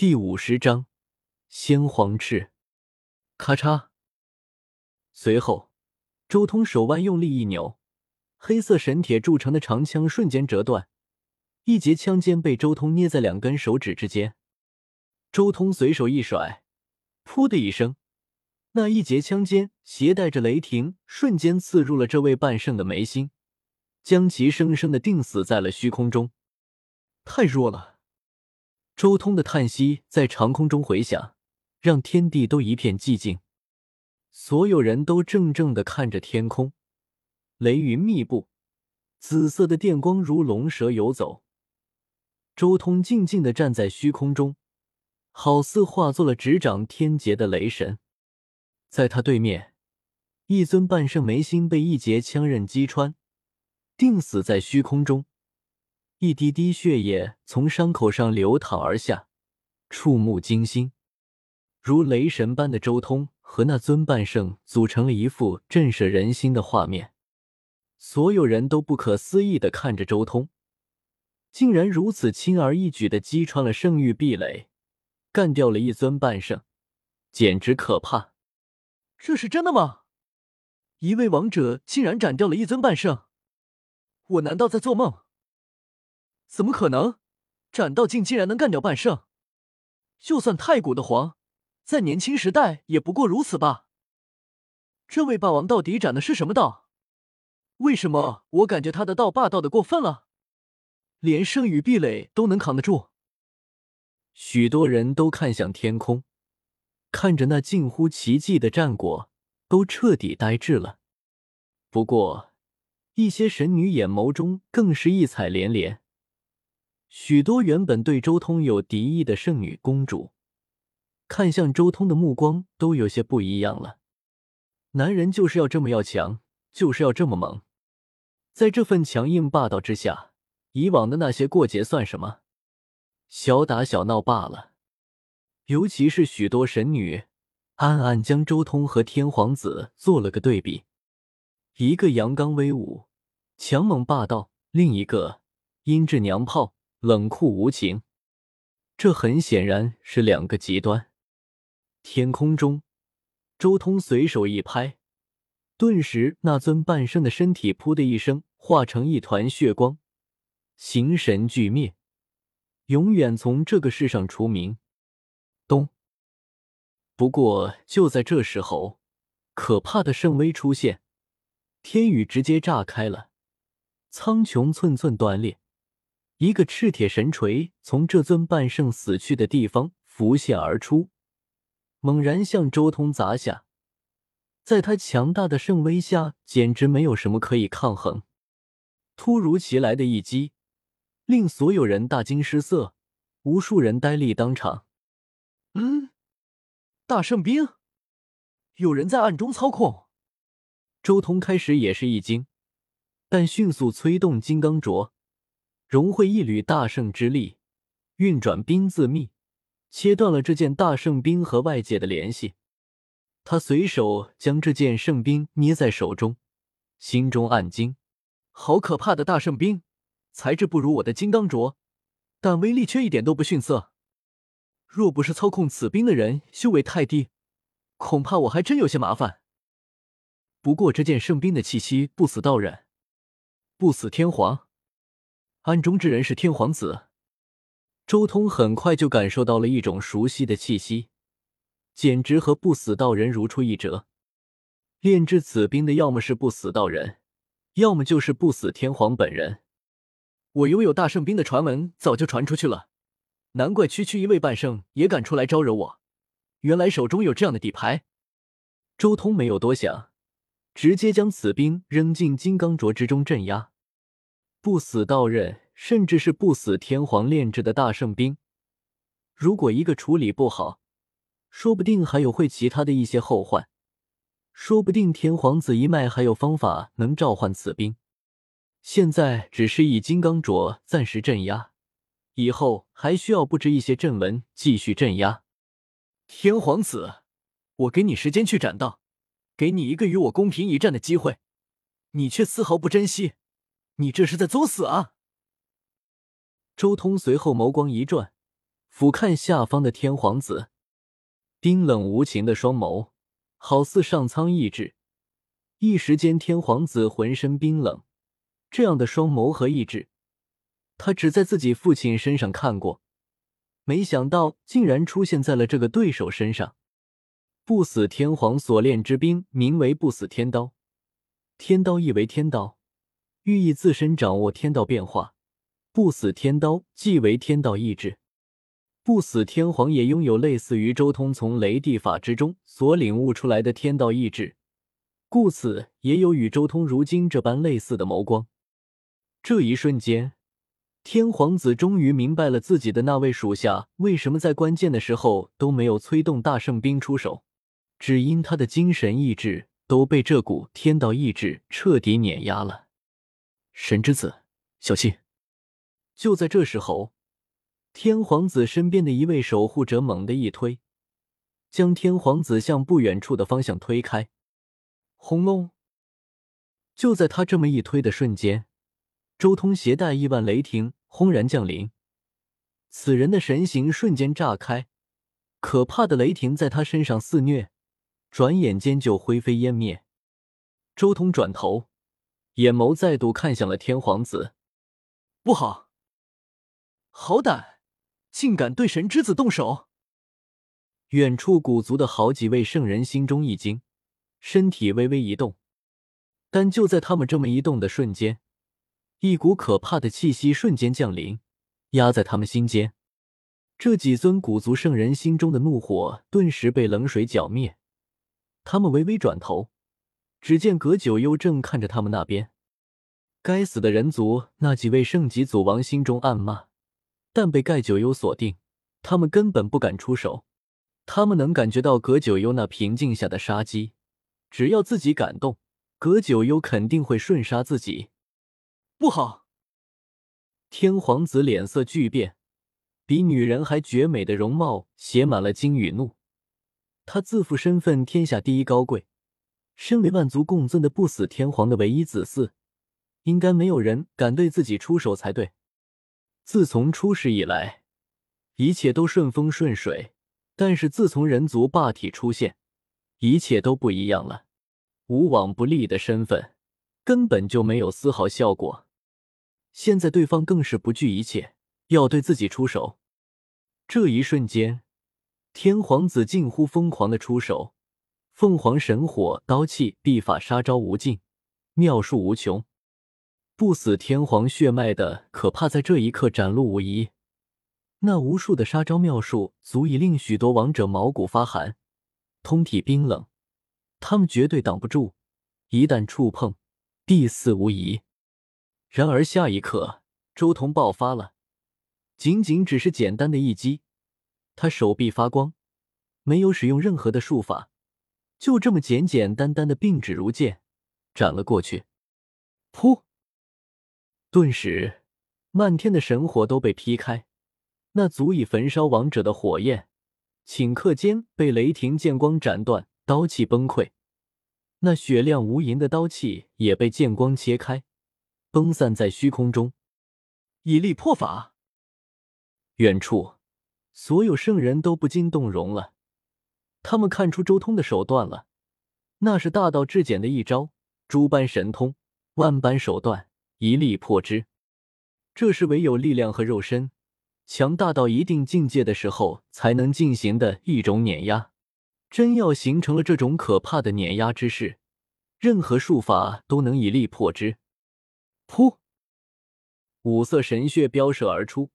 第五十章先皇翅。咔嚓！随后，周通手腕用力一扭，黑色神铁铸成的长枪瞬间折断，一节枪尖被周通捏在两根手指之间。周通随手一甩，噗的一声，那一节枪尖携带着雷霆，瞬间刺入了这位半圣的眉心，将其生生的钉死在了虚空中。太弱了！周通的叹息在长空中回响，让天地都一片寂静。所有人都怔怔的看着天空，雷云密布，紫色的电光如龙蛇游走。周通静静的站在虚空中。好似化作了执掌天劫的雷神，在他对面，一尊半圣眉心被一截枪刃击穿，定死在虚空中，一滴滴血液从伤口上流淌而下，触目惊心。如雷神般的周通和那尊半圣组成了一幅震慑人心的画面，所有人都不可思议的看着周通，竟然如此轻而易举的击穿了圣域壁垒。干掉了一尊半圣，简直可怕！这是真的吗？一位王者竟然斩掉了一尊半圣，我难道在做梦？怎么可能？斩道境竟然能干掉半圣？就算太古的皇，在年轻时代也不过如此吧？这位霸王到底斩的是什么道？为什么我感觉他的道霸道的过分了？连圣域壁垒都能扛得住？许多人都看向天空，看着那近乎奇迹的战果，都彻底呆滞了。不过，一些神女眼眸中更是异彩连连。许多原本对周通有敌意的圣女公主，看向周通的目光都有些不一样了。男人就是要这么要强，就是要这么猛。在这份强硬霸道之下，以往的那些过节算什么？小打小闹罢了，尤其是许多神女，暗暗将周通和天皇子做了个对比，一个阳刚威武、强猛霸道，另一个阴质娘炮、冷酷无情。这很显然是两个极端。天空中，周通随手一拍，顿时那尊半圣的身体“噗”的一声化成一团血光，形神俱灭。永远从这个世上除名。咚！不过就在这时候，可怕的圣威出现，天宇直接炸开了，苍穹寸寸断裂，一个赤铁神锤从这尊半圣死去的地方浮现而出，猛然向周通砸下。在他强大的圣威下，简直没有什么可以抗衡。突如其来的一击。令所有人大惊失色，无数人呆立当场。嗯，大圣兵，有人在暗中操控。周通开始也是一惊，但迅速催动金刚镯，融汇一缕大圣之力，运转冰字秘，切断了这件大圣冰和外界的联系。他随手将这件圣兵捏在手中，心中暗惊：好可怕的大圣兵！材质不如我的金刚镯，但威力却一点都不逊色。若不是操控此冰的人修为太低，恐怕我还真有些麻烦。不过这件圣兵的气息不死道人，不死天皇，暗中之人是天皇子。周通很快就感受到了一种熟悉的气息，简直和不死道人如出一辙。炼制此兵的要么是不死道人，要么就是不死天皇本人。我拥有大圣兵的传闻早就传出去了，难怪区区一位半圣也敢出来招惹我。原来手中有这样的底牌。周通没有多想，直接将此兵扔进金刚镯之中镇压。不死道人，甚至是不死天皇炼制的大圣兵，如果一个处理不好，说不定还有会其他的一些后患。说不定天皇子一脉还有方法能召唤此兵。现在只是以金刚镯暂时镇压，以后还需要布置一些阵纹继续镇压。天皇子，我给你时间去斩道，给你一个与我公平一战的机会，你却丝毫不珍惜，你这是在作死啊！周通随后眸光一转，俯瞰下方的天皇子，冰冷无情的双眸，好似上苍意志。一时间，天皇子浑身冰冷。这样的双眸和意志，他只在自己父亲身上看过，没想到竟然出现在了这个对手身上。不死天皇所炼之兵名为不死天刀，天刀意为天刀，寓意自身掌握天道变化。不死天刀即为天道意志。不死天皇也拥有类似于周通从雷帝法之中所领悟出来的天道意志，故此也有与周通如今这般类似的眸光。这一瞬间，天皇子终于明白了自己的那位属下为什么在关键的时候都没有催动大圣兵出手，只因他的精神意志都被这股天道意志彻底碾压了。神之子，小心！就在这时候。天皇子身边的一位守护者猛地一推，将天皇子向不远处的方向推开。轰隆！就在他这么一推的瞬间，周通携带亿万雷霆轰然降临。此人的神形瞬间炸开，可怕的雷霆在他身上肆虐，转眼间就灰飞烟灭。周通转头，眼眸再度看向了天皇子，不好！好胆！竟敢对神之子动手！远处古族的好几位圣人心中一惊，身体微微一动。但就在他们这么一动的瞬间，一股可怕的气息瞬间降临，压在他们心间。这几尊古族圣人心中的怒火顿时被冷水浇灭。他们微微转头，只见葛九幽正看着他们那边。该死的人族！那几位圣级祖王心中暗骂。但被盖九幽锁定，他们根本不敢出手。他们能感觉到葛九幽那平静下的杀机，只要自己敢动，葛九幽肯定会瞬杀自己。不好！天皇子脸色巨变，比女人还绝美的容貌写满了惊与怒。他自负身份天下第一高贵，身为万族共尊的不死天皇的唯一子嗣，应该没有人敢对自己出手才对。自从出世以来，一切都顺风顺水。但是自从人族霸体出现，一切都不一样了。无往不利的身份根本就没有丝毫效果。现在对方更是不惧一切，要对自己出手。这一瞬间，天皇子近乎疯狂的出手，凤凰神火、刀气、秘法杀招无尽，妙术无穷。不死天皇血脉的可怕，在这一刻展露无遗。那无数的杀招妙术，足以令许多王者毛骨发寒，通体冰冷。他们绝对挡不住，一旦触碰，必死无疑。然而下一刻，周彤爆发了，仅仅只是简单的一击，他手臂发光，没有使用任何的术法，就这么简简单单的并指如剑斩了过去。噗！顿时，漫天的神火都被劈开，那足以焚烧王者的火焰，顷刻间被雷霆剑光斩断，刀气崩溃。那雪亮无垠的刀气也被剑光切开，崩散在虚空中。以力破法。远处，所有圣人都不禁动容了，他们看出周通的手段了，那是大道至简的一招，诸般神通，万般手段。一力破之，这是唯有力量和肉身强大到一定境界的时候才能进行的一种碾压。真要形成了这种可怕的碾压之势，任何术法都能以力破之。噗！五色神血飙射而出，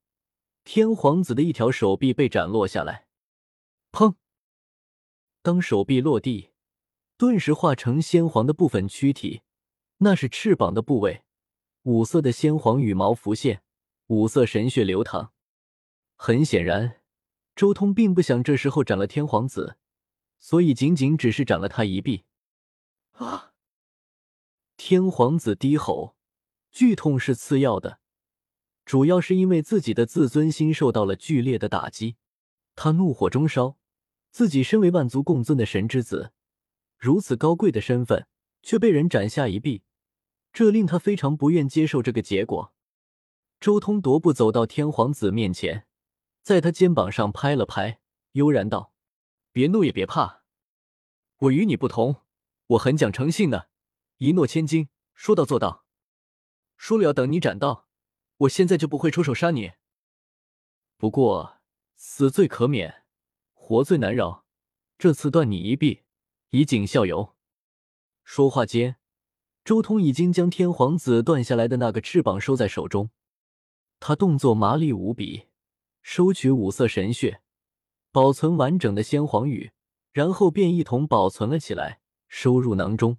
天皇子的一条手臂被斩落下来。砰！当手臂落地，顿时化成鲜黄的部分躯体，那是翅膀的部位。五色的鲜黄羽毛浮现，五色神血流淌。很显然，周通并不想这时候斩了天皇子，所以仅仅只是斩了他一臂。啊！天皇子低吼，剧痛是次要的，主要是因为自己的自尊心受到了剧烈的打击。他怒火中烧，自己身为万族共尊的神之子，如此高贵的身份，却被人斩下一臂。这令他非常不愿接受这个结果。周通踱步走到天皇子面前，在他肩膀上拍了拍，悠然道：“别怒也别怕，我与你不同，我很讲诚信的，一诺千金，说到做到。说了要等你斩到，我现在就不会出手杀你。不过死罪可免，活罪难饶，这次断你一臂，以儆效尤。”说话间，周通已经将天皇子断下来的那个翅膀收在手中，他动作麻利无比。收取五色神血，保存完整的先皇羽，然后便一同保存了起来，收入囊中。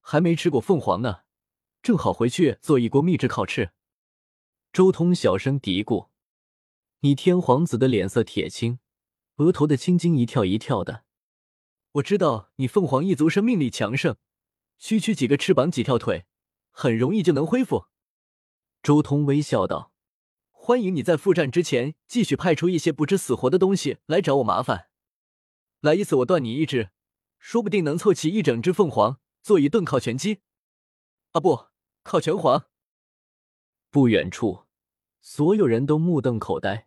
还没吃过凤凰呢，正好回去做一锅秘制烤翅。周通小声嘀咕：“你天皇子的脸色铁青，额头的青筋一跳一跳的。我知道你凤凰一族生命力强盛，区区几个翅膀几条腿，很容易就能恢复。”周通微笑道。欢迎你在复战之前继续派出一些不知死活的东西来找我麻烦，来一次我断你一只，说不定能凑齐一整只凤凰做一顿烤全鸡。啊不，烤全黄。不远处，所有人都目瞪口呆。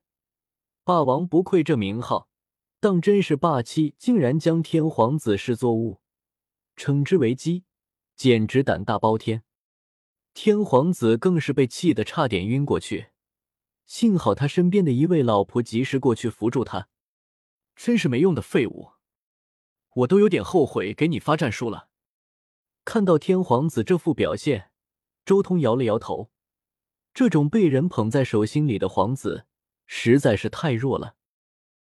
霸王不愧这名号，当真是霸气，竟然将天皇子视作物，称之为鸡，简直胆大包天。天皇子更是被气得差点晕过去。幸好他身边的一位老婆及时过去扶住他，真是没用的废物！我都有点后悔给你发战书了。看到天皇子这副表现，周通摇了摇头，这种被人捧在手心里的皇子实在是太弱了。